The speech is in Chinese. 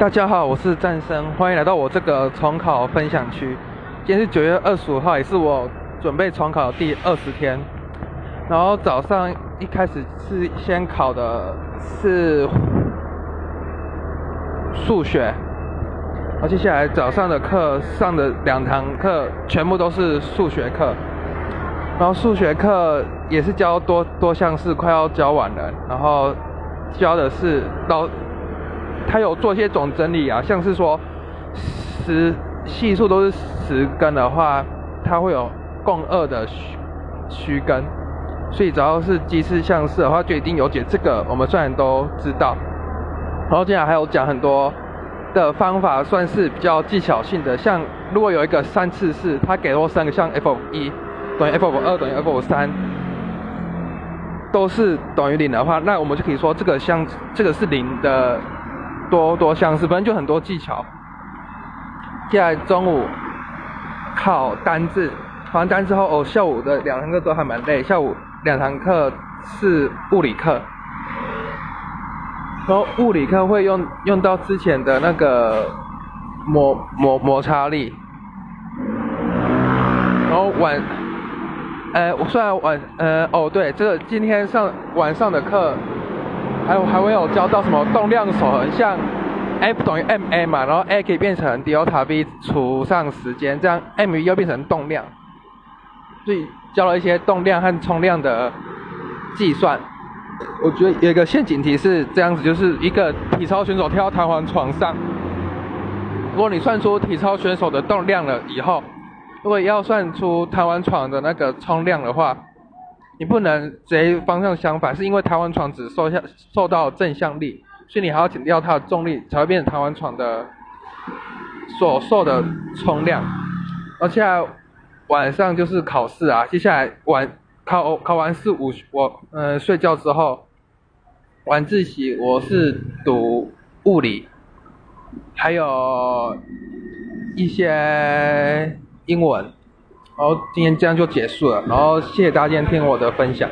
大家好，我是战生，欢迎来到我这个重考分享区。今天是九月二十五号，也是我准备重考的第二十天。然后早上一开始是先考的是数学，然后接下来早上的课上的两堂课全部都是数学课。然后数学课也是教多多项式，快要教完了。然后教的是老。他有做些总整理啊，像是说十系数都是十根的话，它会有共二的虚虚根，所以只要是奇次项式的话，就一定有解。这个我们虽然都知道，然后接下来还有讲很多的方法，算是比较技巧性的。像如果有一个三次式，它给了我三个像 f 一等于 f 二等于 f 三，都是等于零的话，那我们就可以说这个像这个是零的。多多相似，反正就很多技巧。接下来中午考单字，考完单之后，哦，下午的两堂课都还蛮累。下午两堂课是物理课，然后物理课会用用到之前的那个摩摩摩擦力。然后晚，呃，我虽然晚，呃，哦对，这个今天上晚上的课。还有还会有教到什么动量守恒，像 F 等于 ma 嘛，然后 a 可以变成 delta v 除上时间，这样 m 又变成动量，所以教了一些动量和冲量的计算。我觉得有一个陷阱题是这样子，就是一个体操选手跳到弹簧床上，如果你算出体操选手的动量了以后，如果要算出弹簧床的那个冲量的话。你不能直接方向相反，是因为弹簧床只受下受到正向力，所以你还要减掉它的重力，才会变成弹簧床的所受的冲量。而且晚上就是考试啊，接下来晚考考完试午我呃睡觉之后，晚自习我是读物理，还有一些英文。然后今天这样就结束了，然后谢谢大家今天听我的分享。